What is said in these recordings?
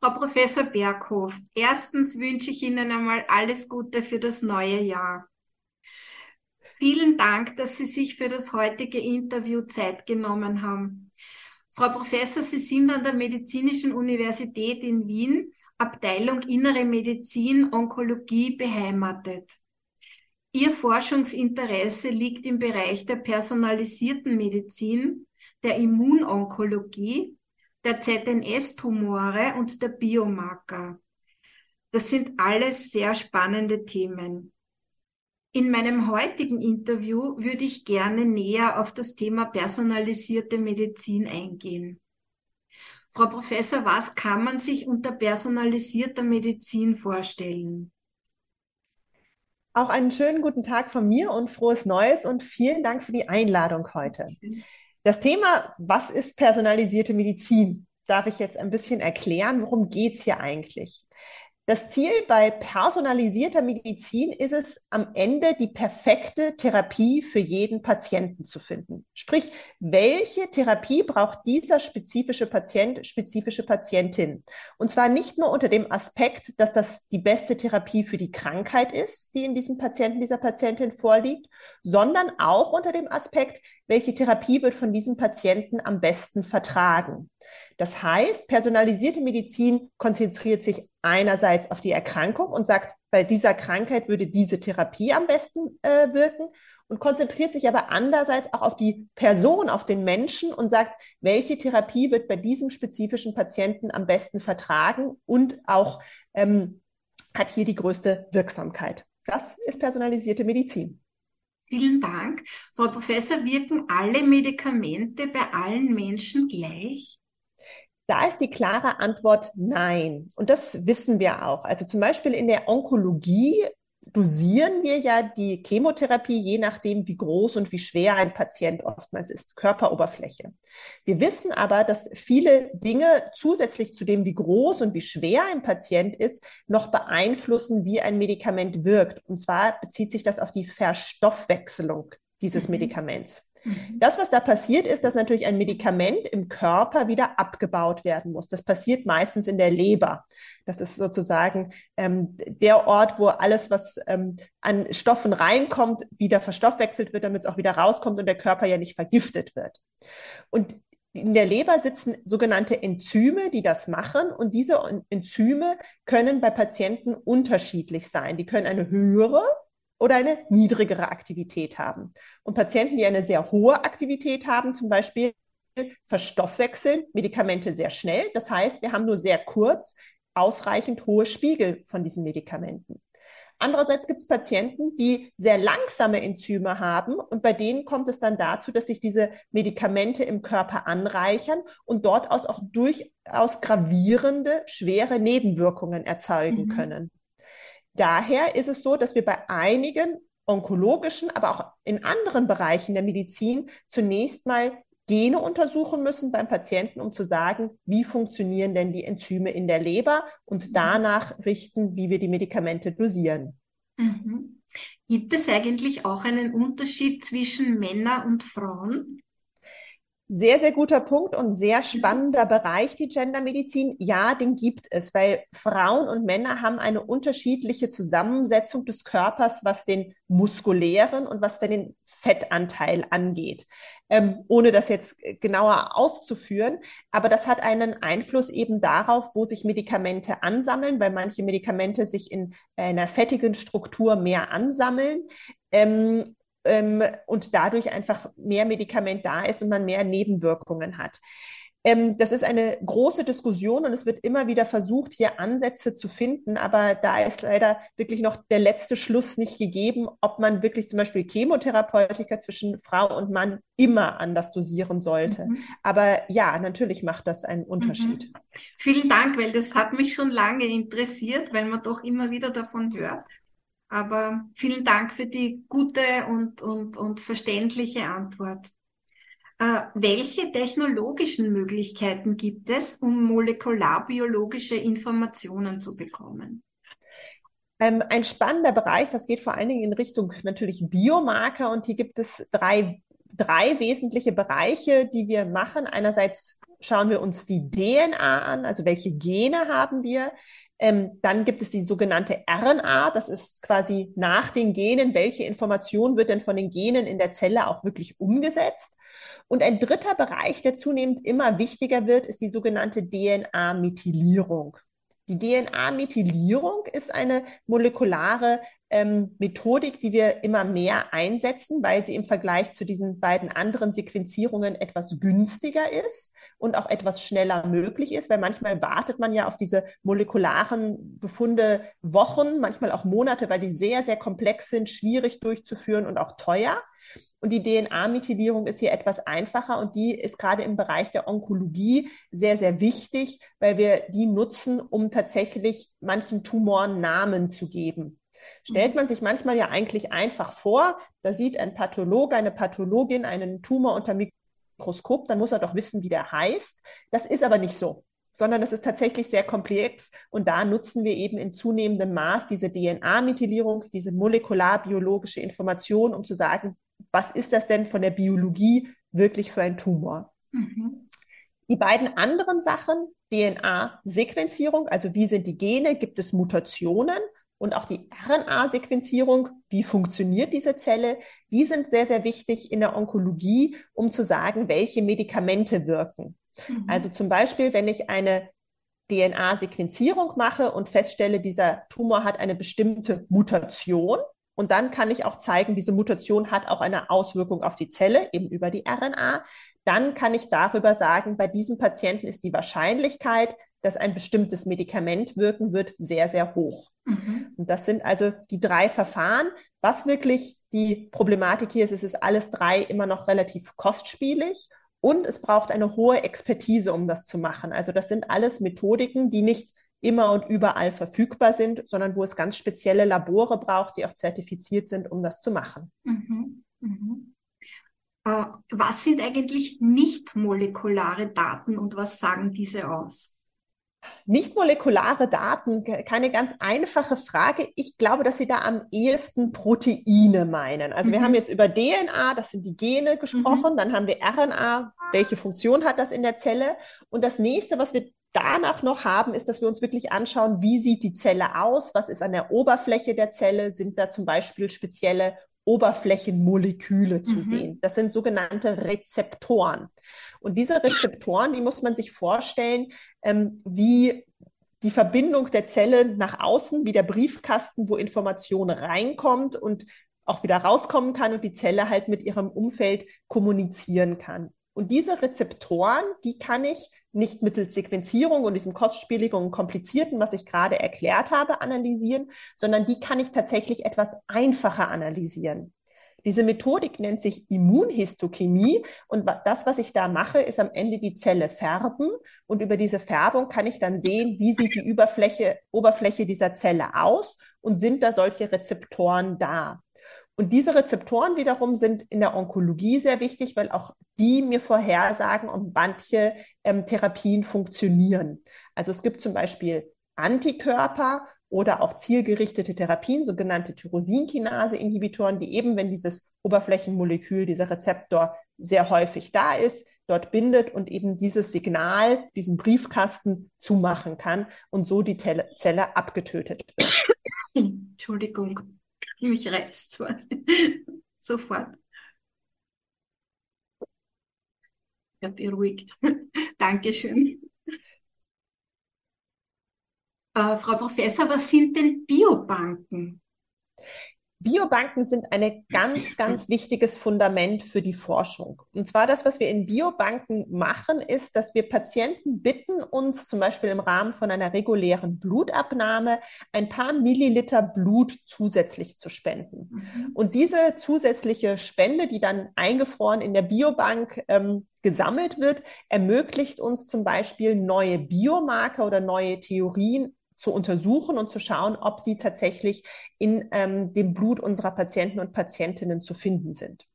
Frau Professor Berghoff, erstens wünsche ich Ihnen einmal alles Gute für das neue Jahr. Vielen Dank, dass Sie sich für das heutige Interview Zeit genommen haben. Frau Professor, Sie sind an der Medizinischen Universität in Wien, Abteilung Innere Medizin, Onkologie beheimatet. Ihr Forschungsinteresse liegt im Bereich der personalisierten Medizin, der Immunonkologie, der ZNS-Tumore und der Biomarker. Das sind alles sehr spannende Themen. In meinem heutigen Interview würde ich gerne näher auf das Thema personalisierte Medizin eingehen. Frau Professor, was kann man sich unter personalisierter Medizin vorstellen? Auch einen schönen guten Tag von mir und frohes Neues und vielen Dank für die Einladung heute. Das Thema, was ist personalisierte Medizin? Darf ich jetzt ein bisschen erklären, worum geht es hier eigentlich? Das Ziel bei personalisierter Medizin ist es, am Ende die perfekte Therapie für jeden Patienten zu finden. Sprich, welche Therapie braucht dieser spezifische Patient, spezifische Patientin? Und zwar nicht nur unter dem Aspekt, dass das die beste Therapie für die Krankheit ist, die in diesem Patienten, dieser Patientin vorliegt, sondern auch unter dem Aspekt, welche Therapie wird von diesem Patienten am besten vertragen. Das heißt, personalisierte Medizin konzentriert sich einerseits auf die Erkrankung und sagt, bei dieser Krankheit würde diese Therapie am besten äh, wirken und konzentriert sich aber andererseits auch auf die Person, auf den Menschen und sagt, welche Therapie wird bei diesem spezifischen Patienten am besten vertragen und auch ähm, hat hier die größte Wirksamkeit. Das ist personalisierte Medizin. Vielen Dank. Frau Professor, wirken alle Medikamente bei allen Menschen gleich? Da ist die klare Antwort nein. Und das wissen wir auch. Also zum Beispiel in der Onkologie dosieren wir ja die Chemotherapie je nachdem, wie groß und wie schwer ein Patient oftmals ist, Körperoberfläche. Wir wissen aber, dass viele Dinge zusätzlich zu dem, wie groß und wie schwer ein Patient ist, noch beeinflussen, wie ein Medikament wirkt. Und zwar bezieht sich das auf die Verstoffwechselung dieses mhm. Medikaments. Mhm. Das, was da passiert, ist, dass natürlich ein Medikament im Körper wieder abgebaut werden muss. Das passiert meistens in der Leber. Das ist sozusagen ähm, der Ort, wo alles, was ähm, an Stoffen reinkommt, wieder verstoffwechselt wird, damit es auch wieder rauskommt und der Körper ja nicht vergiftet wird. Und in der Leber sitzen sogenannte Enzyme, die das machen. Und diese Enzyme können bei Patienten unterschiedlich sein. Die können eine höhere oder eine niedrigere Aktivität haben. Und Patienten, die eine sehr hohe Aktivität haben, zum Beispiel verstoffwechseln Medikamente sehr schnell. Das heißt, wir haben nur sehr kurz ausreichend hohe Spiegel von diesen Medikamenten. Andererseits gibt es Patienten, die sehr langsame Enzyme haben und bei denen kommt es dann dazu, dass sich diese Medikamente im Körper anreichern und dort aus auch durchaus gravierende, schwere Nebenwirkungen erzeugen mhm. können. Daher ist es so, dass wir bei einigen onkologischen, aber auch in anderen Bereichen der Medizin zunächst mal Gene untersuchen müssen beim Patienten, um zu sagen, wie funktionieren denn die Enzyme in der Leber und mhm. danach richten, wie wir die Medikamente dosieren. Mhm. Gibt es eigentlich auch einen Unterschied zwischen Männern und Frauen? Sehr, sehr guter Punkt und sehr spannender Bereich, die Gendermedizin. Ja, den gibt es, weil Frauen und Männer haben eine unterschiedliche Zusammensetzung des Körpers, was den muskulären und was den Fettanteil angeht. Ähm, ohne das jetzt genauer auszuführen. Aber das hat einen Einfluss eben darauf, wo sich Medikamente ansammeln, weil manche Medikamente sich in einer fettigen Struktur mehr ansammeln. Ähm, ähm, und dadurch einfach mehr Medikament da ist und man mehr Nebenwirkungen hat. Ähm, das ist eine große Diskussion und es wird immer wieder versucht, hier Ansätze zu finden, aber da ist leider wirklich noch der letzte Schluss nicht gegeben, ob man wirklich zum Beispiel Chemotherapeutika zwischen Frau und Mann immer anders dosieren sollte. Mhm. Aber ja, natürlich macht das einen Unterschied. Mhm. Vielen Dank, weil das hat mich schon lange interessiert, weil man doch immer wieder davon hört. Aber vielen Dank für die gute und, und, und verständliche Antwort. Äh, welche technologischen Möglichkeiten gibt es, um molekularbiologische Informationen zu bekommen? Ähm, ein spannender Bereich, das geht vor allen Dingen in Richtung natürlich Biomarker und hier gibt es drei, drei wesentliche Bereiche, die wir machen. Einerseits schauen wir uns die DNA an, also welche Gene haben wir. Ähm, dann gibt es die sogenannte RNA, das ist quasi nach den Genen, welche Information wird denn von den Genen in der Zelle auch wirklich umgesetzt. Und ein dritter Bereich, der zunehmend immer wichtiger wird, ist die sogenannte DNA-Methylierung. Die DNA-Methylierung ist eine molekulare ähm, Methodik, die wir immer mehr einsetzen, weil sie im Vergleich zu diesen beiden anderen Sequenzierungen etwas günstiger ist und auch etwas schneller möglich ist, weil manchmal wartet man ja auf diese molekularen Befunde Wochen, manchmal auch Monate, weil die sehr, sehr komplex sind, schwierig durchzuführen und auch teuer. Und die DNA-Methylierung ist hier etwas einfacher und die ist gerade im Bereich der Onkologie sehr, sehr wichtig, weil wir die nutzen, um tatsächlich manchen Tumoren Namen zu geben. Stellt man sich manchmal ja eigentlich einfach vor, da sieht ein Pathologe, eine Pathologin einen Tumor unter Mikroskop, dann muss er doch wissen, wie der heißt. Das ist aber nicht so sondern das ist tatsächlich sehr komplex. Und da nutzen wir eben in zunehmendem Maß diese DNA-Methylierung, diese molekularbiologische Information, um zu sagen, was ist das denn von der Biologie wirklich für ein Tumor? Mhm. Die beiden anderen Sachen, DNA-Sequenzierung, also wie sind die Gene, gibt es Mutationen und auch die RNA-Sequenzierung, wie funktioniert diese Zelle, die sind sehr, sehr wichtig in der Onkologie, um zu sagen, welche Medikamente wirken. Mhm. Also zum Beispiel, wenn ich eine DNA-Sequenzierung mache und feststelle, dieser Tumor hat eine bestimmte Mutation, und dann kann ich auch zeigen, diese Mutation hat auch eine Auswirkung auf die Zelle, eben über die RNA. Dann kann ich darüber sagen, bei diesem Patienten ist die Wahrscheinlichkeit, dass ein bestimmtes Medikament wirken wird, sehr, sehr hoch. Mhm. Und das sind also die drei Verfahren. Was wirklich die Problematik hier ist, ist, es ist alles drei immer noch relativ kostspielig und es braucht eine hohe Expertise, um das zu machen. Also das sind alles Methodiken, die nicht immer und überall verfügbar sind, sondern wo es ganz spezielle Labore braucht, die auch zertifiziert sind, um das zu machen. Mhm. Mhm. Äh, was sind eigentlich nicht molekulare Daten und was sagen diese aus? Nicht molekulare Daten, keine ganz einfache Frage. Ich glaube, dass Sie da am ehesten Proteine meinen. Also mhm. wir haben jetzt über DNA, das sind die Gene gesprochen, mhm. dann haben wir RNA, welche Funktion hat das in der Zelle? Und das nächste, was wir danach noch haben, ist, dass wir uns wirklich anschauen, wie sieht die Zelle aus, was ist an der Oberfläche der Zelle, sind da zum Beispiel spezielle Oberflächenmoleküle zu mhm. sehen. Das sind sogenannte Rezeptoren. Und diese Rezeptoren, die muss man sich vorstellen, ähm, wie die Verbindung der Zelle nach außen, wie der Briefkasten, wo Information reinkommt und auch wieder rauskommen kann und die Zelle halt mit ihrem Umfeld kommunizieren kann. Und diese Rezeptoren, die kann ich nicht mittels Sequenzierung und diesem kostspieligen und komplizierten, was ich gerade erklärt habe, analysieren, sondern die kann ich tatsächlich etwas einfacher analysieren. Diese Methodik nennt sich Immunhistochemie und das, was ich da mache, ist am Ende die Zelle färben und über diese Färbung kann ich dann sehen, wie sieht die Oberfläche, Oberfläche dieser Zelle aus und sind da solche Rezeptoren da. Und diese Rezeptoren wiederum sind in der Onkologie sehr wichtig, weil auch die mir vorhersagen, ob manche ähm, Therapien funktionieren. Also es gibt zum Beispiel Antikörper oder auch zielgerichtete Therapien, sogenannte Tyrosinkinase-Inhibitoren, die eben, wenn dieses Oberflächenmolekül, dieser Rezeptor sehr häufig da ist, dort bindet und eben dieses Signal, diesen Briefkasten zumachen kann und so die Zelle abgetötet wird. Entschuldigung. Mich reizt sofort. Ja, beruhigt. Dankeschön. Äh, Frau Professor, was sind denn Biobanken? Biobanken sind ein ganz, ganz wichtiges Fundament für die Forschung. Und zwar das, was wir in Biobanken machen, ist, dass wir Patienten bitten, uns zum Beispiel im Rahmen von einer regulären Blutabnahme ein paar Milliliter Blut zusätzlich zu spenden. Mhm. Und diese zusätzliche Spende, die dann eingefroren in der Biobank ähm, gesammelt wird, ermöglicht uns zum Beispiel neue Biomarker oder neue Theorien zu untersuchen und zu schauen, ob die tatsächlich in ähm, dem Blut unserer Patienten und Patientinnen zu finden sind.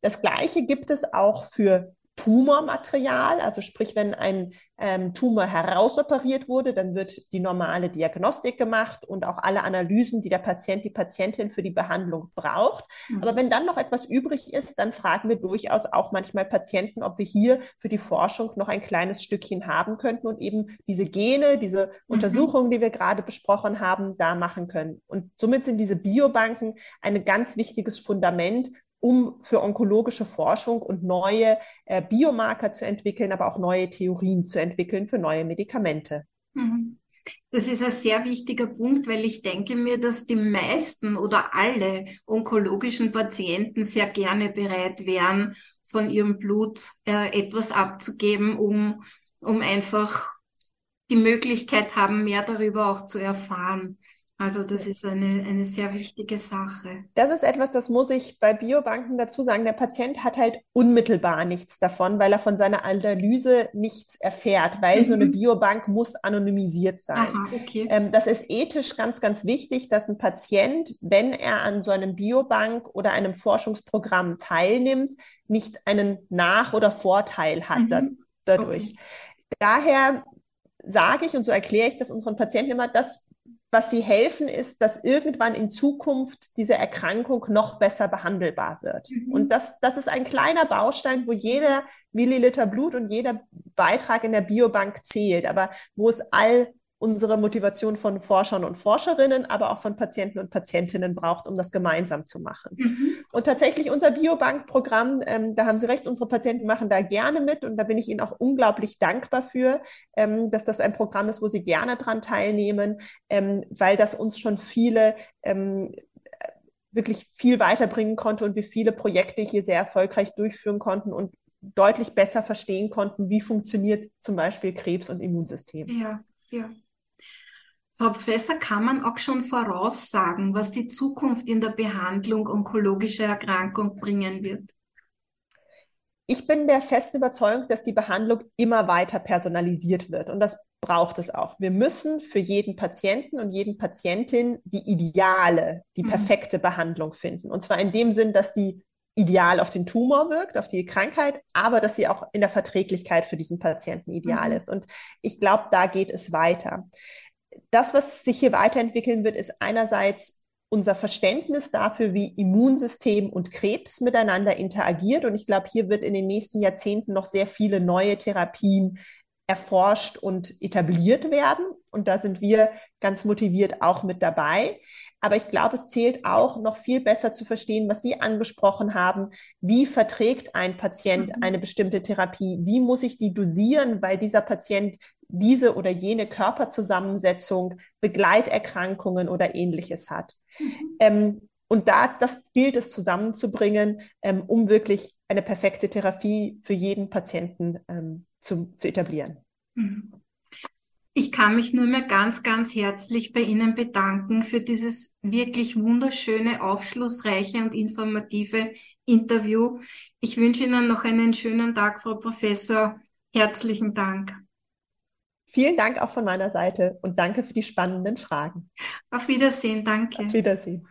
Das Gleiche gibt es auch für Tumormaterial, also sprich, wenn ein ähm, Tumor herausoperiert wurde, dann wird die normale Diagnostik gemacht und auch alle Analysen, die der Patient, die Patientin für die Behandlung braucht. Mhm. Aber wenn dann noch etwas übrig ist, dann fragen wir durchaus auch manchmal Patienten, ob wir hier für die Forschung noch ein kleines Stückchen haben könnten und eben diese Gene, diese mhm. Untersuchungen, die wir gerade besprochen haben, da machen können. Und somit sind diese Biobanken ein ganz wichtiges Fundament um für onkologische Forschung und neue äh, Biomarker zu entwickeln, aber auch neue Theorien zu entwickeln für neue Medikamente. Mhm. Das ist ein sehr wichtiger Punkt, weil ich denke mir, dass die meisten oder alle onkologischen Patienten sehr gerne bereit wären, von ihrem Blut äh, etwas abzugeben, um, um einfach die Möglichkeit haben, mehr darüber auch zu erfahren. Also das ist eine, eine sehr wichtige Sache. Das ist etwas, das muss ich bei Biobanken dazu sagen. Der Patient hat halt unmittelbar nichts davon, weil er von seiner Analyse nichts erfährt, weil mhm. so eine mhm. Biobank muss anonymisiert sein. Aha, okay. Ähm, das ist ethisch ganz, ganz wichtig, dass ein Patient, wenn er an so einem Biobank oder einem Forschungsprogramm teilnimmt, nicht einen Nach- oder Vorteil hat mhm. da, dadurch. Okay. Daher sage ich und so erkläre ich das unseren Patienten immer, dass was sie helfen, ist, dass irgendwann in Zukunft diese Erkrankung noch besser behandelbar wird. Mhm. Und das, das ist ein kleiner Baustein, wo jeder Milliliter Blut und jeder Beitrag in der Biobank zählt, aber wo es all unsere Motivation von Forschern und Forscherinnen, aber auch von Patienten und Patientinnen braucht, um das gemeinsam zu machen. Mhm. Und tatsächlich unser Biobank-Programm, ähm, da haben Sie recht, unsere Patienten machen da gerne mit und da bin ich Ihnen auch unglaublich dankbar für, ähm, dass das ein Programm ist, wo Sie gerne dran teilnehmen, ähm, weil das uns schon viele ähm, wirklich viel weiterbringen konnte und wir viele Projekte hier sehr erfolgreich durchführen konnten und deutlich besser verstehen konnten, wie funktioniert zum Beispiel Krebs und Immunsystem. Ja, ja. Frau Professor, kann man auch schon voraussagen, was die Zukunft in der Behandlung onkologischer Erkrankung bringen wird? Ich bin der festen Überzeugung, dass die Behandlung immer weiter personalisiert wird und das braucht es auch. Wir müssen für jeden Patienten und jeden Patientin die ideale, die mhm. perfekte mhm. Behandlung finden. Und zwar in dem Sinn, dass die ideal auf den Tumor wirkt, auf die Krankheit, aber dass sie auch in der Verträglichkeit für diesen Patienten ideal mhm. ist. Und ich glaube, da geht es weiter das, was sich hier weiterentwickeln wird, ist einerseits unser Verständnis dafür, wie Immunsystem und Krebs miteinander interagiert. Und ich glaube, hier wird in den nächsten Jahrzehnten noch sehr viele neue Therapien erforscht und etabliert werden. Und da sind wir ganz motiviert auch mit dabei. Aber ich glaube, es zählt auch noch viel besser zu verstehen, was Sie angesprochen haben. Wie verträgt ein Patient mhm. eine bestimmte Therapie? Wie muss ich die dosieren, weil dieser Patient diese oder jene Körperzusammensetzung, Begleiterkrankungen oder ähnliches hat. Mhm. Ähm, und da, das gilt es zusammenzubringen, ähm, um wirklich eine perfekte Therapie für jeden Patienten ähm, zu, zu etablieren. Mhm. Ich kann mich nur mehr ganz, ganz herzlich bei Ihnen bedanken für dieses wirklich wunderschöne, aufschlussreiche und informative Interview. Ich wünsche Ihnen noch einen schönen Tag, Frau Professor. Herzlichen Dank. Vielen Dank auch von meiner Seite und danke für die spannenden Fragen. Auf Wiedersehen, danke. Auf Wiedersehen.